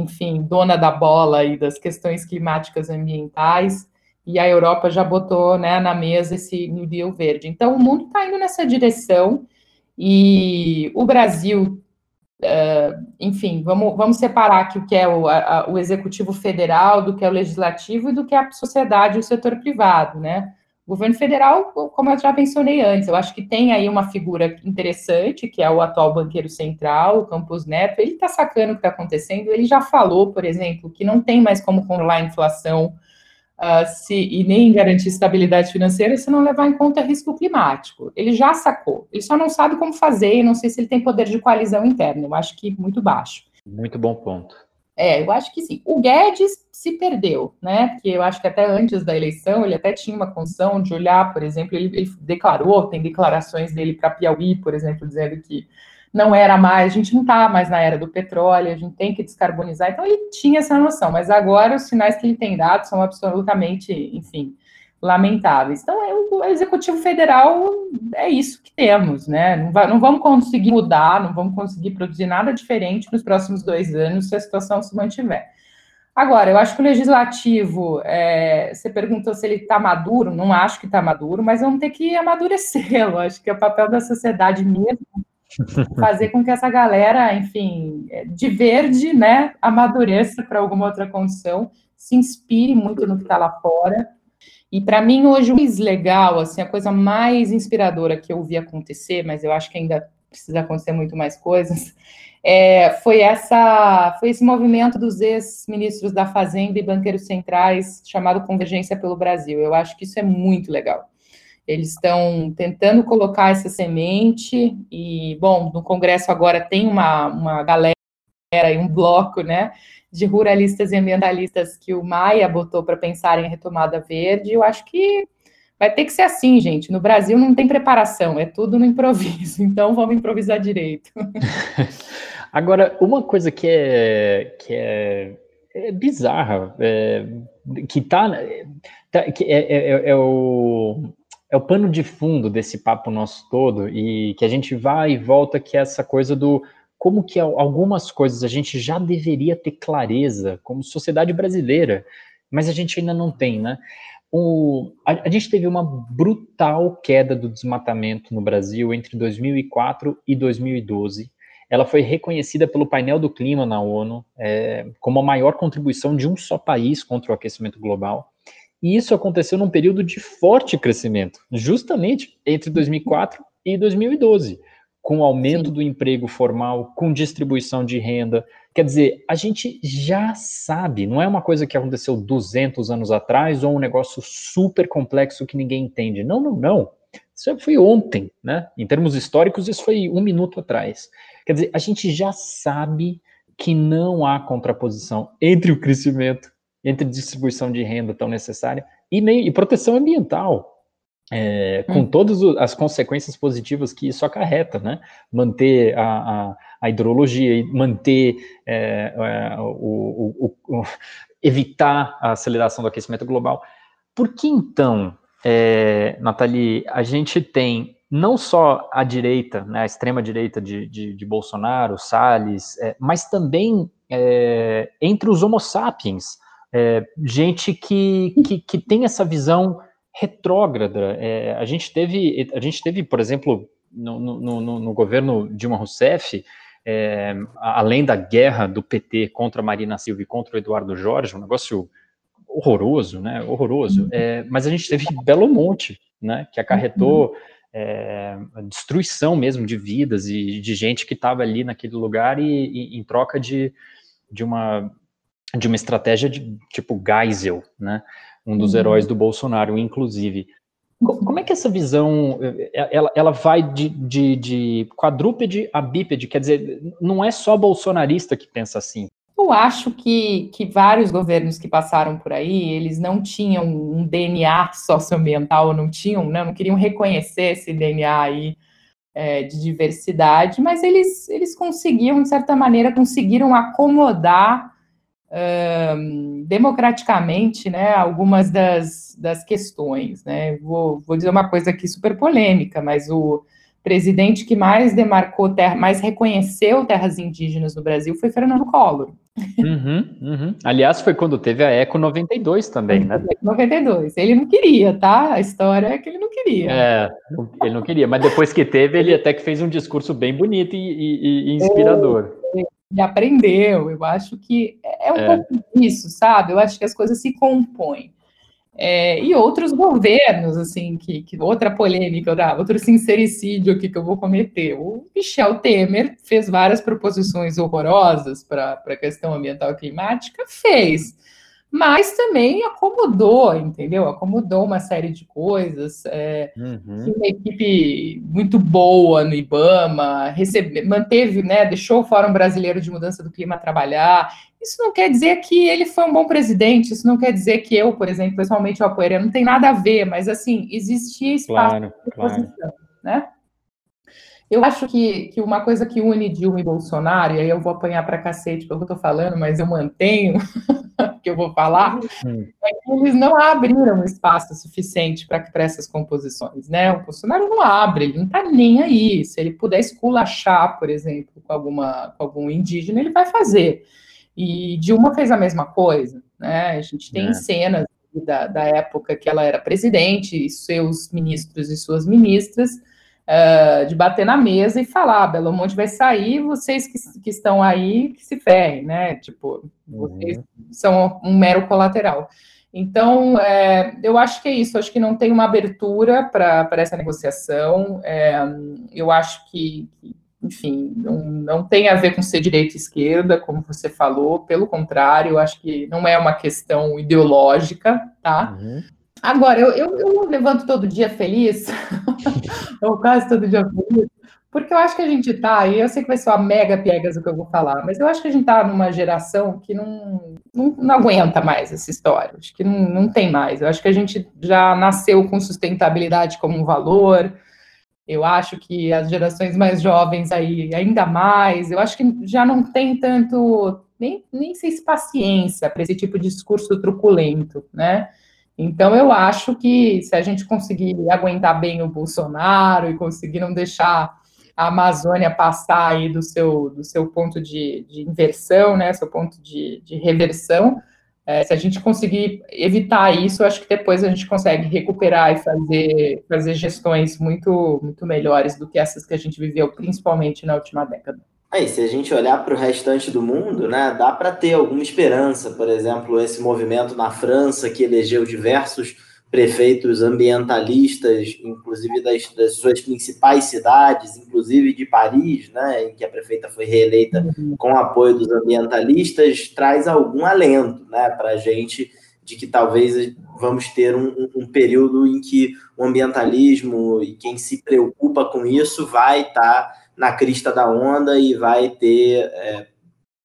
enfim, dona da bola aí das questões climáticas ambientais. E a Europa já botou né, na mesa esse Deal verde. Então, o mundo está indo nessa direção. E o Brasil Uh, enfim, vamos, vamos separar aqui o que é o, a, o executivo federal, do que é o legislativo e do que é a sociedade e o setor privado, né? Governo federal, como eu já mencionei antes, eu acho que tem aí uma figura interessante, que é o atual banqueiro central, o Campos Neto, ele está sacando o que está acontecendo, ele já falou, por exemplo, que não tem mais como controlar a inflação uh, se, e nem garantir estabilidade financeira se não levar em conta risco climático. Ele já sacou, ele só não sabe como fazer não sei se ele tem poder de coalizão interna, eu acho que muito baixo.
Muito bom ponto.
É, eu acho que sim. O Guedes se perdeu, né? Porque eu acho que até antes da eleição ele até tinha uma condição de olhar, por exemplo, ele, ele declarou, tem declarações dele para Piauí, por exemplo, dizendo que não era mais, a gente não está mais na era do petróleo, a gente tem que descarbonizar. Então ele tinha essa noção, mas agora os sinais que ele tem dado são absolutamente, enfim, lamentáveis. Então é, o executivo federal é isso que temos, né? Não, vai, não vamos conseguir mudar, não vamos conseguir produzir nada diferente nos próximos dois anos se a situação se mantiver. Agora, eu acho que o legislativo, é, você perguntou se ele está maduro, não acho que está maduro, mas vamos ter que amadurecê-lo. Acho que é o papel da sociedade mesmo fazer com que essa galera, enfim, de verde, né, amadureça para alguma outra condição, se inspire muito no que está lá fora. E para mim, hoje, o mais legal, assim, a coisa mais inspiradora que eu vi acontecer, mas eu acho que ainda precisa acontecer muito mais coisas, é, foi essa foi esse movimento dos ex-ministros da Fazenda e banqueiros centrais chamado Convergência pelo Brasil. Eu acho que isso é muito legal. Eles estão tentando colocar essa semente e, bom, no Congresso agora tem uma, uma galera e um bloco, né, de ruralistas e ambientalistas que o Maia botou para pensar em retomada verde. Eu acho que vai ter que ser assim, gente. No Brasil não tem preparação, é tudo no improviso. Então vamos improvisar direito.
Agora, uma coisa que é, que é, é bizarra, é, que tá, tá que é, é, é, o é o pano de fundo desse papo nosso todo e que a gente vai e volta que é essa coisa do como que algumas coisas a gente já deveria ter clareza como sociedade brasileira, mas a gente ainda não tem, né? O, a, a, gente teve uma brutal queda do desmatamento no Brasil entre 2004 e 2012. Ela foi reconhecida pelo painel do clima na ONU é, como a maior contribuição de um só país contra o aquecimento global. E isso aconteceu num período de forte crescimento, justamente entre 2004 e 2012, com aumento Sim. do emprego formal, com distribuição de renda. Quer dizer, a gente já sabe, não é uma coisa que aconteceu 200 anos atrás ou um negócio super complexo que ninguém entende. Não, não, não. Isso foi ontem, né? Em termos históricos, isso foi um minuto atrás. Quer dizer, a gente já sabe que não há contraposição entre o crescimento entre distribuição de renda tão necessária e, meio, e proteção ambiental, é, com hum. todas as consequências positivas que isso acarreta, né? Manter a, a, a hidrologia e manter é, é, o, o, o, evitar a aceleração do aquecimento global. Por que então, é, Nathalie, a gente tem não só a direita, né, a extrema direita de, de, de Bolsonaro, Salles, é, mas também é, entre os homo sapiens, gente que, que, que, tem essa visão retrógrada. É, a gente teve, a gente teve, por exemplo, no, no, no, no governo Dilma Rousseff, é, além da guerra do PT contra Marina Silva e contra o Eduardo Jorge, um negócio horroroso, né? Horroroso. É, mas a gente teve Belo Monte, né? Que acarretou é, a destruição mesmo de vidas e de gente que estava ali naquele lugar e, e, em troca de, de uma de uma estratégia de tipo Geisel, né? Um dos uhum. heróis do Bolsonaro, inclusive. Como é que essa visão ela, ela vai de, de, de quadrúpede a bípede? Quer dizer, não é só bolsonarista que pensa assim.
Eu acho que, que vários governos que passaram por aí, eles não tinham um DNA socioambiental, não tinham, né, não queriam reconhecer esse DNA aí é, de diversidade, mas eles, eles conseguiam, de certa maneira, conseguiram acomodar uh, democraticamente né, algumas das, das questões. Né? Vou, vou dizer uma coisa aqui super polêmica, mas o presidente que mais demarcou terra, mais reconheceu terras indígenas no Brasil foi Fernando Collor.
Uhum, uhum. Aliás, foi quando teve a Eco 92 também, né?
92. Ele não queria, tá? A história é que ele não queria.
É, ele não queria, mas depois que teve, ele até que fez um discurso bem bonito e, e, e inspirador.
Ele aprendeu, eu acho que é um é. pouco disso, sabe? Eu acho que as coisas se compõem. É, e outros governos, assim, que, que outra polêmica, outro sincericídio aqui que eu vou cometer. O Michel Temer fez várias proposições horrorosas para a questão ambiental e climática, fez mas também acomodou, entendeu? Acomodou uma série de coisas. É, uhum. Uma equipe muito boa no IBAMA, recebe, manteve, né, deixou o Fórum Brasileiro de Mudança do Clima trabalhar. Isso não quer dizer que ele foi um bom presidente, isso não quer dizer que eu, por exemplo, pessoalmente o apoiaria, não tem nada a ver, mas assim, existia espaço
claro, claro.
né? Eu acho que, que uma coisa que une Dilma e Bolsonaro, e aí eu vou apanhar para cacete pelo que eu estou falando, mas eu mantenho que eu vou falar, hum. é que eles não abriram espaço suficiente para essas composições, né? O Bolsonaro não abre, ele não está nem aí. Se ele puder esculachar, por exemplo, com, alguma, com algum indígena, ele vai fazer. E Dilma fez a mesma coisa, né? A gente tem é. cenas da, da época que ela era presidente, e seus ministros e suas ministras uh, de bater na mesa e falar, Belo Monte vai sair, vocês que, que estão aí, que se ferrem, né? Tipo, vocês uhum. são um mero colateral. Então, é, eu acho que é isso, acho que não tem uma abertura para essa negociação, é, eu acho que, enfim, não, não tem a ver com ser direita e esquerda, como você falou, pelo contrário, eu acho que não é uma questão ideológica, tá? Uhum. Agora, eu, eu, eu, levanto todo dia feliz, ou quase todo dia feliz, porque eu acho que a gente está, e eu sei que vai ser uma mega piegas o que eu vou falar, mas eu acho que a gente está numa geração que não, não, não, aguenta mais essa história, acho que não, não tem mais. Eu acho que a gente já nasceu com sustentabilidade como um valor, eu acho que as gerações mais jovens aí ainda mais, eu acho que já não tem tanto, nem, nem sei se paciência para esse tipo de discurso truculento, né? Então, eu acho que se a gente conseguir aguentar bem o Bolsonaro e conseguir não deixar a Amazônia passar aí do seu, do seu ponto de, de inversão, né, seu ponto de, de reversão, é, se a gente conseguir evitar isso, acho que depois a gente consegue recuperar e fazer, fazer gestões muito, muito melhores do que essas que a gente viveu, principalmente na última década.
Aí, se a gente olhar para o restante do mundo, né, dá para ter alguma esperança. Por exemplo, esse movimento na França que elegeu diversos prefeitos ambientalistas, inclusive das, das suas principais cidades, inclusive de Paris, né, em que a prefeita foi reeleita com o apoio dos ambientalistas, traz algum alento né, para a gente de que talvez vamos ter um, um, período em que o ambientalismo e quem se preocupa com isso vai estar tá na crista da onda e vai ter é,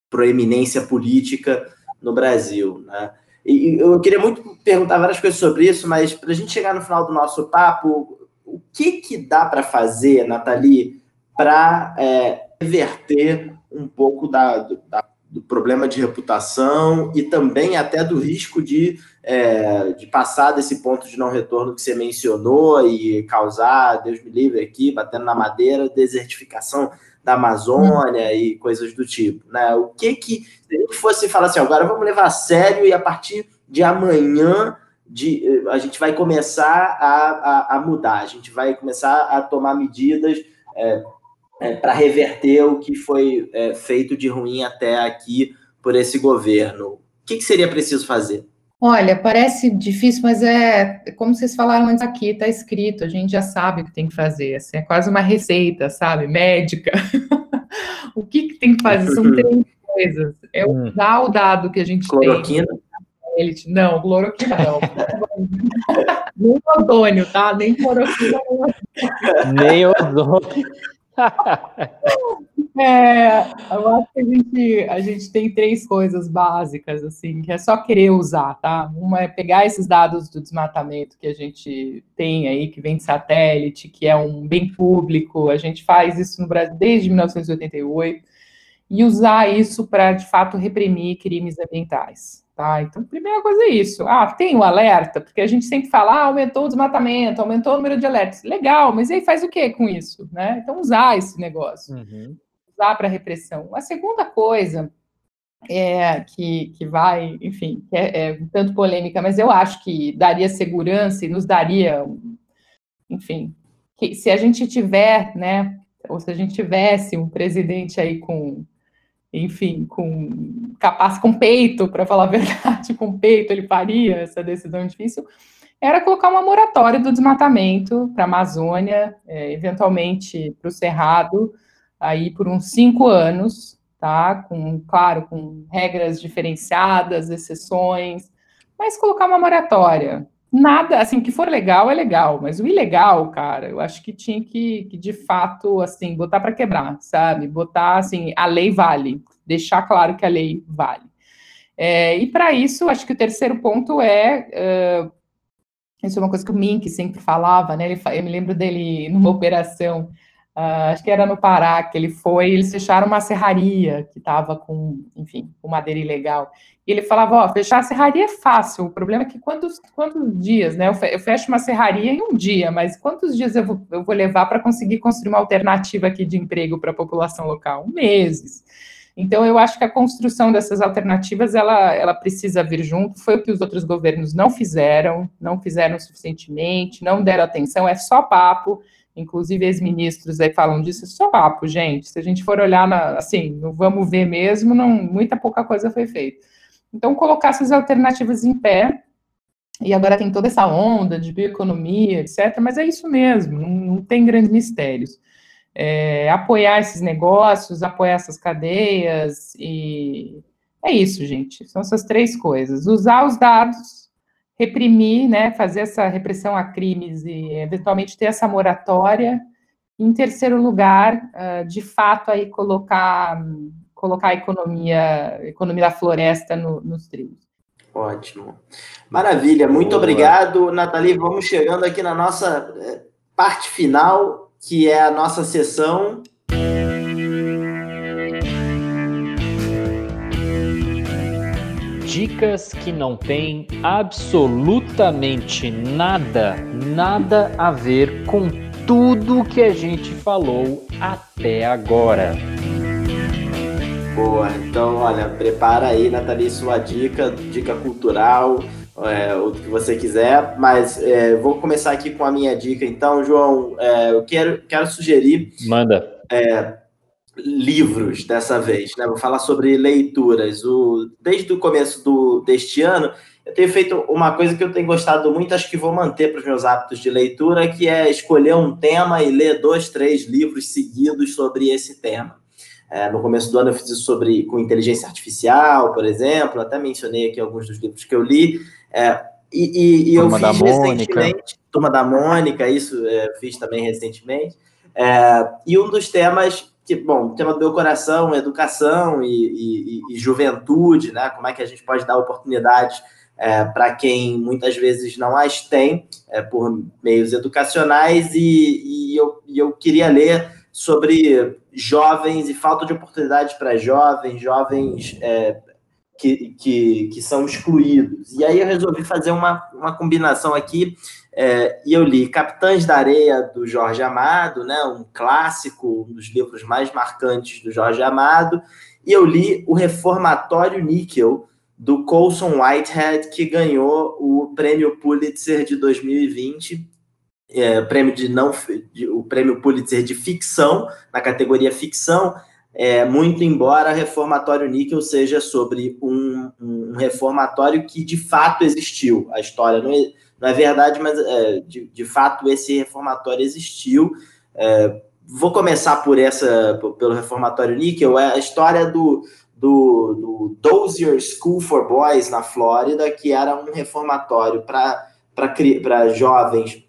proeminência política no Brasil. Né? E eu queria muito perguntar várias coisas sobre isso, mas para a gente chegar no final do nosso papo, o que, que dá para fazer, Nathalie, para é, reverter um pouco da, da do problema de reputação e também até do risco de, é, de passar desse ponto de não retorno que você mencionou e causar, Deus me livre aqui, batendo na madeira, desertificação da Amazônia hum. e coisas do tipo, né? O que que, se fosse falar assim, agora vamos levar a sério e a partir de amanhã de, a gente vai começar a, a, a mudar, a gente vai começar a tomar medidas é, é, para reverter o que foi é, feito de ruim até aqui por esse governo. O que, que seria preciso fazer?
Olha, parece difícil, mas é como vocês falaram antes aqui, está escrito, a gente já sabe o que tem que fazer. Assim, é quase uma receita, sabe? Médica. o que, que, tem que fazer? São três coisas. É usar hum. o dado que a gente
cloroquina.
tem. Elite. Não, cloroquina não. Nem ozônio, tá? Nem cloroquina.
Nem ozônio.
é, eu acho que a gente, a gente tem três coisas básicas, assim, que é só querer usar, tá? Uma é pegar esses dados do desmatamento que a gente tem aí, que vem de satélite, que é um bem público, a gente faz isso no Brasil desde 1988, e usar isso para, de fato, reprimir crimes ambientais. Tá? Então, primeira coisa é isso. Ah, tem o alerta, porque a gente sempre fala, ah, aumentou o desmatamento, aumentou o número de alertas. Legal, mas aí faz o que com isso? Né? Então, usar esse negócio. Uhum. Usar para repressão. A segunda coisa é, que, que vai, enfim, é, é um tanto polêmica, mas eu acho que daria segurança e nos daria, enfim, que se a gente tiver, né, ou se a gente tivesse um presidente aí com enfim, com capaz, com peito, para falar a verdade, com peito, ele faria essa decisão difícil, era colocar uma moratória do desmatamento para a Amazônia, é, eventualmente para o Cerrado, aí por uns cinco anos, tá? Com, claro, com regras diferenciadas, exceções, mas colocar uma moratória. Nada, assim, que for legal é legal, mas o ilegal, cara, eu acho que tinha que, que de fato, assim, botar para quebrar, sabe? Botar, assim, a lei vale, deixar claro que a lei vale. É, e para isso, acho que o terceiro ponto é. Uh, isso é uma coisa que o Mink sempre falava, né? Ele, eu me lembro dele numa operação Uh, acho que era no Pará que ele foi, eles fecharam uma serraria que estava com, enfim, com madeira ilegal. E ele falava, ó, fechar a serraria é fácil, o problema é que quantos, quantos dias, né? Eu fecho uma serraria em um dia, mas quantos dias eu vou, eu vou levar para conseguir construir uma alternativa aqui de emprego para a população local? Meses. Então, eu acho que a construção dessas alternativas, ela, ela precisa vir junto, foi o que os outros governos não fizeram, não fizeram suficientemente, não deram atenção, é só papo, Inclusive, ex-ministros aí falam disso, isso é papo, gente. Se a gente for olhar, na, assim, não vamos ver mesmo, não, muita pouca coisa foi feita. Então, colocar essas alternativas em pé, e agora tem toda essa onda de bioeconomia, etc., mas é isso mesmo, não, não tem grandes mistérios. É, apoiar esses negócios, apoiar essas cadeias, e é isso, gente. São essas três coisas. Usar os dados reprimir, né, fazer essa repressão a crimes e eventualmente ter essa moratória. Em terceiro lugar, uh, de fato, aí colocar, colocar a economia, a economia da floresta no, nos trilhos.
Ótimo. Maravilha, muito Boa. obrigado, Nathalie. Vamos chegando aqui na nossa eh, parte final, que é a nossa sessão
dicas que não têm absolutamente nada, nada a ver com tudo que a gente falou até agora.
Boa, então olha, prepara aí, Nathalie, sua dica, dica cultural, é, o que você quiser, mas é, vou começar aqui com a minha dica. Então, João, é, eu quero, quero sugerir.
Manda.
É, livros dessa vez, né? Vou falar sobre leituras. O, desde o começo do, deste ano, eu tenho feito uma coisa que eu tenho gostado muito, acho que vou manter para os meus hábitos de leitura, que é escolher um tema e ler dois, três livros seguidos sobre esse tema. É, no começo do ano eu fiz isso sobre com inteligência artificial, por exemplo, até mencionei aqui alguns dos livros que eu li. É, e, e, e eu fiz recentemente, Turma da Mônica, isso é, fiz também recentemente. É, e um dos temas que, bom, o tema do meu coração, educação e, e, e, juventude, né? Como é que a gente pode dar oportunidades é, para quem muitas vezes não as tem é, por meios educacionais e, e eu, eu queria ler sobre jovens e falta de oportunidades para jovens, jovens é, que, que, que são excluídos. E aí eu resolvi fazer uma, uma combinação aqui é, e eu li Capitães da Areia, do Jorge Amado, né, um clássico, um dos livros mais marcantes do Jorge Amado, e eu li O Reformatório Níquel, do Colson Whitehead, que ganhou o prêmio Pulitzer de 2020, é, prêmio de não, de, o prêmio Pulitzer de ficção, na categoria ficção, é, muito embora Reformatório Níquel seja sobre um, um reformatório que de fato existiu. A história não, não é verdade, mas é, de, de fato esse reformatório existiu. É, vou começar por essa, pelo reformatório níquel, é a história do, do, do Dozier School for Boys na Flórida, que era um reformatório para jovens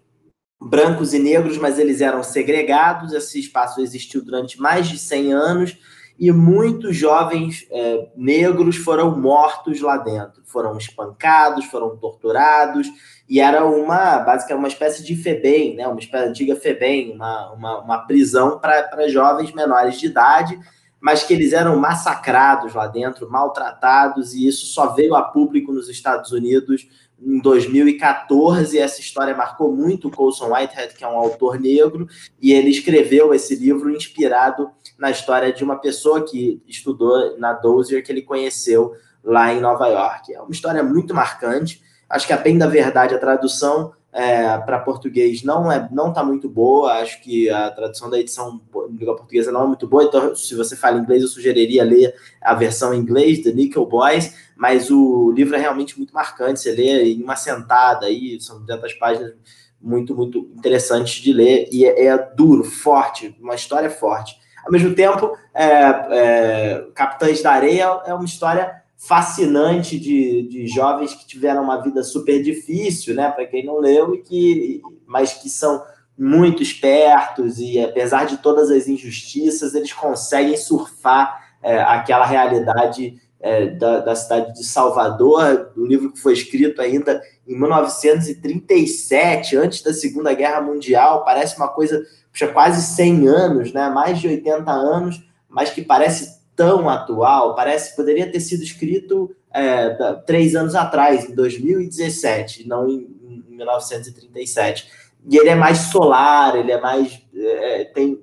brancos e negros, mas eles eram segregados. Esse espaço existiu durante mais de 100 anos e muitos jovens é, negros foram mortos lá dentro, foram espancados, foram torturados, e era uma, basicamente, uma espécie de FEBEM, né, uma espécie antiga FEBEM, uma, uma, uma prisão para jovens menores de idade. Mas que eles eram massacrados lá dentro, maltratados, e isso só veio a público nos Estados Unidos em 2014. Essa história marcou muito o Colson Whitehead, que é um autor negro, e ele escreveu esse livro inspirado na história de uma pessoa que estudou na Dozier, que ele conheceu lá em Nova York. É uma história muito marcante. Acho que a bem da verdade, a tradução é, para português não é não está muito boa. Acho que a tradução da edição em língua portuguesa não é muito boa. Então, se você fala inglês, eu sugeriria ler a versão em inglês, The Nickel Boys. Mas o livro é realmente muito marcante. Você lê em uma sentada aí, são 200 páginas muito, muito interessantes de ler. E é, é duro, forte, uma história forte. Ao mesmo tempo, é, é, Capitães da Areia é uma história fascinante de, de jovens que tiveram uma vida super difícil, né? Para quem não leu, e que, mas que são muito espertos e apesar de todas as injustiças, eles conseguem surfar é, aquela realidade é, da, da, cidade de Salvador, do livro que foi escrito ainda em 1937, antes da Segunda Guerra Mundial, parece uma coisa, puxa, quase 100 anos, né? mais de 80 anos, mas que parece tão atual, parece que poderia ter sido escrito é, três anos atrás, em 2017, não em, em 1937. E ele é mais solar, ele é mais. É, tem,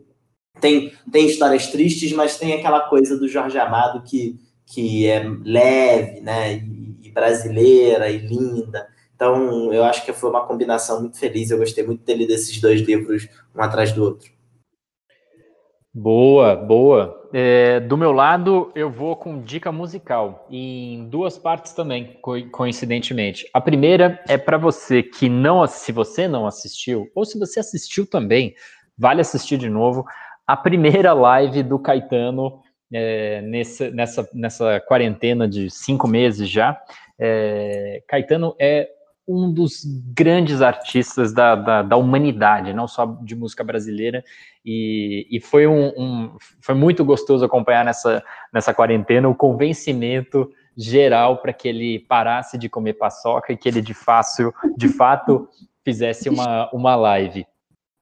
tem, tem histórias tristes, mas tem aquela coisa do Jorge Amado que, que é leve, né? E, e brasileira e linda. Então, eu acho que foi uma combinação muito feliz. Eu gostei muito dele desses dois livros, um atrás do outro.
Boa, boa. É, do meu lado, eu vou com dica musical, em duas partes também, coincidentemente. A primeira é para você que não, se você não assistiu, ou se você assistiu também, vale assistir de novo, a primeira live do Caetano é, nessa, nessa, nessa quarentena de cinco meses já. É, Caetano é um dos grandes artistas da, da, da, humanidade, não só de música brasileira, e, e foi, um, um, foi muito gostoso acompanhar nessa, nessa quarentena o convencimento geral para que ele parasse de comer paçoca e que ele de, fácil, de fato fizesse uma, uma live.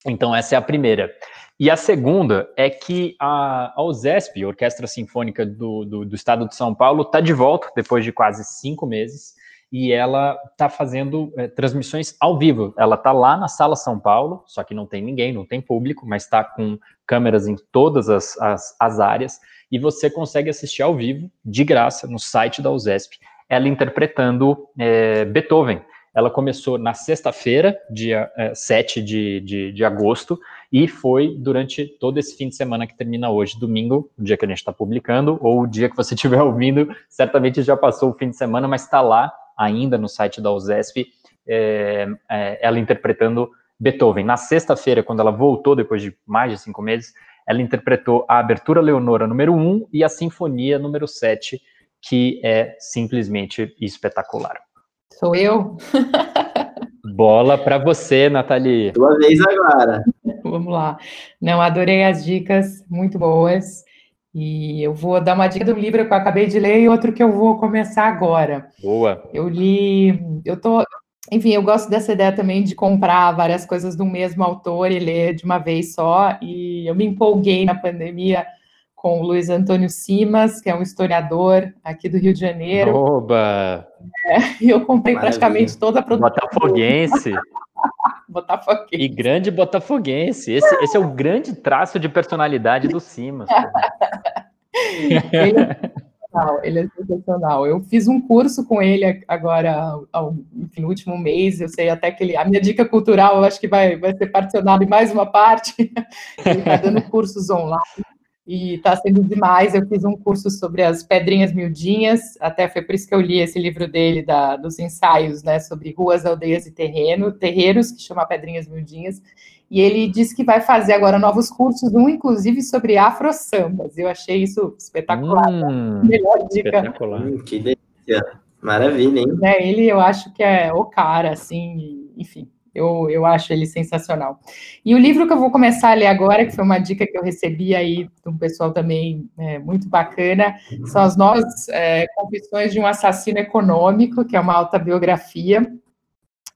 Então, essa é a primeira. E a segunda é que a, a OSESP, Orquestra Sinfônica do, do, do Estado de São Paulo, está de volta depois de quase cinco meses e ela está fazendo é, transmissões ao vivo. Ela está lá na Sala São Paulo, só que não tem ninguém, não tem público, mas está com câmeras em todas as, as, as, áreas, e você consegue assistir ao vivo, de graça, no site da USESP, ela interpretando é, Beethoven. Ela começou na sexta-feira, dia é, 7 de, de, de agosto, e foi durante todo esse fim de semana que termina hoje, domingo, o dia que a gente está publicando, ou o dia que você estiver ouvindo, certamente já passou o fim de semana, mas está lá ainda no site da USESP, é, é, ela interpretando Beethoven. Na sexta-feira, quando ela voltou, depois de mais de cinco meses, ela interpretou a Abertura Leonora número 1 e a Sinfonia número 7, que é simplesmente espetacular.
Sou eu?
Bola para você, Nathalie.
Tua vez agora.
Vamos lá. Não, adorei as dicas, muito boas. E eu vou dar uma dica do livro que eu acabei de ler e outro que eu vou começar agora.
Boa.
Eu li, eu tô, enfim, eu gosto dessa ideia também de comprar várias coisas do mesmo autor e ler de uma vez só. E eu me empolguei na pandemia com o Luiz Antônio Simas, que é um historiador aqui do Rio de Janeiro.
Oba!
É, e eu comprei Maravilha. praticamente toda a produção.
Botafoguense.
Botafoguense.
E grande botafoguense. Esse, esse é o grande traço de personalidade do Simas.
ele, é sensacional, ele é sensacional. Eu fiz um curso com ele agora, enfim, no último mês. Eu sei até que ele. A minha dica cultural, eu acho que vai, vai ser particionada em mais uma parte. ele está dando cursos online e está sendo demais. Eu fiz um curso sobre as pedrinhas miudinhas, até foi por isso que eu li esse livro dele, da, dos ensaios, né, sobre ruas, aldeias e terreno, terreiros, que chama Pedrinhas Miudinhas, e ele disse que vai fazer agora novos cursos, um inclusive sobre afro-sambas. Eu achei isso espetacular. Hum,
Melhor dica. Espetacular. Hum, que delícia. Maravilha, hein?
É, ele eu acho que é o cara, assim, enfim, eu, eu acho ele sensacional. E o livro que eu vou começar a ler agora, que foi uma dica que eu recebi aí de um pessoal também é, muito bacana, são as novas é, confissões de um assassino econômico, que é uma autobiografia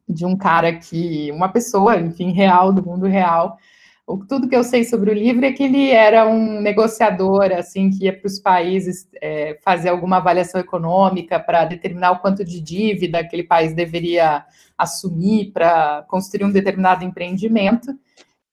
de um cara que, uma pessoa, enfim, real, do mundo real, o, tudo que eu sei sobre o livro é que ele era um negociador, assim, que ia para os países é, fazer alguma avaliação econômica para determinar o quanto de dívida aquele país deveria assumir para construir um determinado empreendimento.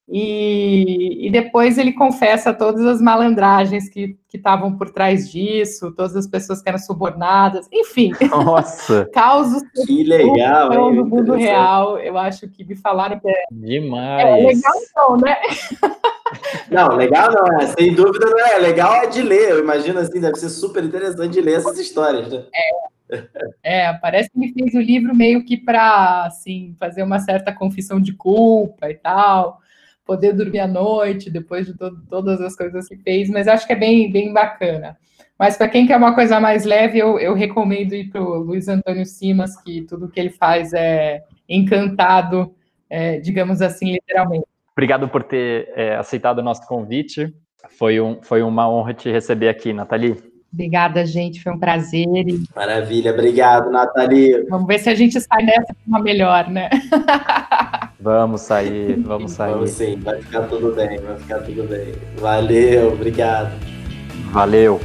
E, e, depois ele confessa todas as malandragens que estavam por trás disso, todas as pessoas que eram subornadas, enfim.
Nossa!
Causos que legal,
no mundo real. Eu acho que me falaram que é.
Demais!
É legal, não, né?
Não, legal não é, sem dúvida não é. Legal é de ler. Eu imagino assim, deve ser super interessante de ler essas histórias, né?
É. É, parece que ele fez o livro meio que para assim, fazer uma certa confissão de culpa e tal poder dormir à noite depois de to todas as coisas que fez, mas acho que é bem, bem bacana. Mas para quem quer uma coisa mais leve, eu, eu recomendo ir para o Luiz Antônio Simas, que tudo que ele faz é encantado, é, digamos assim, literalmente.
Obrigado por ter é, aceitado o nosso convite. Foi, um, foi uma honra te receber aqui, Nathalie.
Obrigada, gente. Foi um prazer.
Maravilha. Obrigado, Nathalie.
Vamos ver se a gente sai dessa com uma melhor, né?
Vamos sair, vamos sair.
Vamos sim, vai ficar tudo bem, vai ficar tudo bem. Valeu, obrigado.
Valeu.